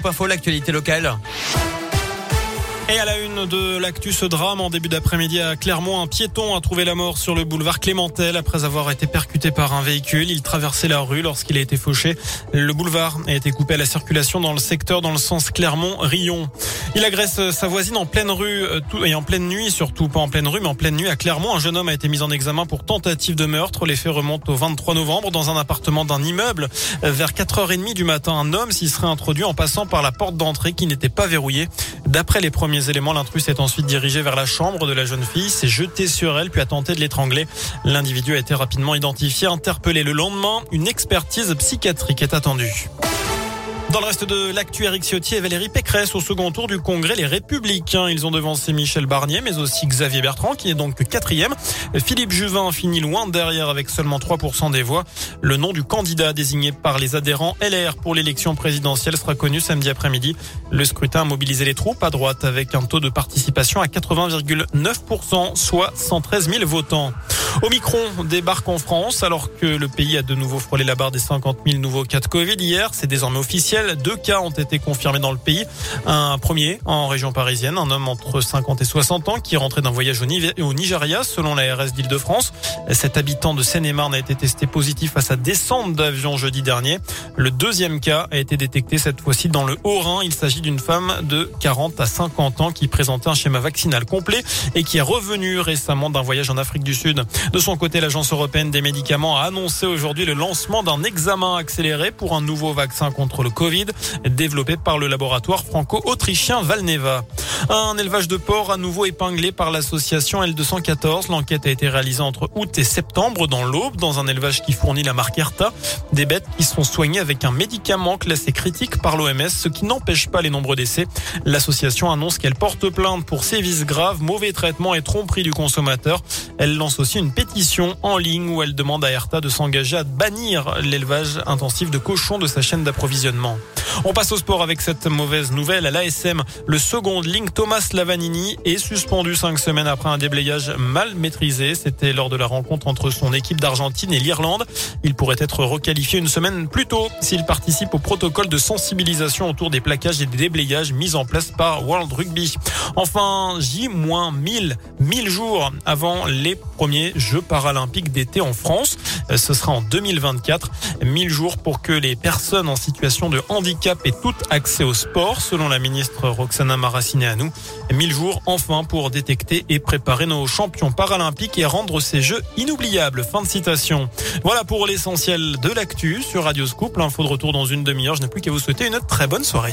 Pas faux l'actualité locale. Et à la une de l'actu, ce drame en début d'après-midi à Clermont, un piéton a trouvé la mort sur le boulevard Clémentel après avoir été percuté par un véhicule. Il traversait la rue lorsqu'il a été fauché. Le boulevard a été coupé à la circulation dans le secteur dans le sens Clermont-Rion. Il agresse sa voisine en pleine rue euh, et en pleine nuit, surtout pas en pleine rue, mais en pleine nuit à Clermont. Un jeune homme a été mis en examen pour tentative de meurtre. Les faits remontent au 23 novembre dans un appartement d'un immeuble. Euh, vers 4h30 du matin, un homme s'y serait introduit en passant par la porte d'entrée qui n'était pas verrouillée. D'après les premiers éléments, l'intrus s'est ensuite dirigé vers la chambre de la jeune fille, s'est jeté sur elle puis a tenté de l'étrangler. L'individu a été rapidement identifié, interpellé le lendemain. Une expertise psychiatrique est attendue. Dans le reste de l'actu, Eric Ciotti et Valérie Pécresse au second tour du Congrès Les Républicains. Ils ont devancé Michel Barnier, mais aussi Xavier Bertrand, qui est donc quatrième. Philippe Juvin finit loin derrière avec seulement 3% des voix. Le nom du candidat désigné par les adhérents LR pour l'élection présidentielle sera connu samedi après-midi. Le scrutin a mobilisé les troupes à droite avec un taux de participation à 80,9%, soit 113 000 votants. Omicron débarque en France alors que le pays a de nouveau frôlé la barre des 50 000 nouveaux cas de Covid hier. C'est désormais officiel. Deux cas ont été confirmés dans le pays. Un premier en région parisienne, un homme entre 50 et 60 ans qui rentrait d'un voyage au Nigeria selon la RS d'Île-de-France. Cet habitant de Seine-et-Marne a été testé positif à sa descente d'avion jeudi dernier. Le deuxième cas a été détecté cette fois-ci dans le Haut-Rhin. Il s'agit d'une femme de 40 à 50 ans qui présentait un schéma vaccinal complet et qui est revenue récemment d'un voyage en Afrique du Sud. De son côté, l'Agence européenne des médicaments a annoncé aujourd'hui le lancement d'un examen accéléré pour un nouveau vaccin contre le Covid développé par le laboratoire franco-autrichien Valneva. Un élevage de porcs à nouveau épinglé par l'association L214. L'enquête a été réalisée entre août et septembre dans l'Aube, dans un élevage qui fournit la marque Erta. Des bêtes qui sont soignées avec un médicament classé critique par l'OMS, ce qui n'empêche pas les nombreux décès. L'association annonce qu'elle porte plainte pour sévices graves, mauvais traitements et tromperie du consommateur. Elle lance aussi une pétition en ligne où elle demande à Erta de s'engager à bannir l'élevage intensif de cochons de sa chaîne d'approvisionnement. On passe au sport avec cette mauvaise nouvelle. À l'ASM, le second ligne Thomas Lavanini est suspendu cinq semaines après un déblayage mal maîtrisé. C'était lors de la rencontre entre son équipe d'Argentine et l'Irlande. Il pourrait être requalifié une semaine plus tôt s'il participe au protocole de sensibilisation autour des plaquages et des déblayages mis en place par World Rugby. Enfin, J-1000, 1000 jours avant les premiers Jeux paralympiques d'été en France. Ce sera en 2024. 1000 jours pour que les personnes en situation de handicap aient tout accès au sport, selon la ministre Roxana Maracineanu. 1000 jours enfin pour détecter et préparer nos champions paralympiques et rendre ces Jeux inoubliables. Fin de citation. Voilà pour l'essentiel de l'actu sur Radio Scoop. L'info de retour dans une demi-heure. Je n'ai plus qu'à vous souhaiter une très bonne soirée.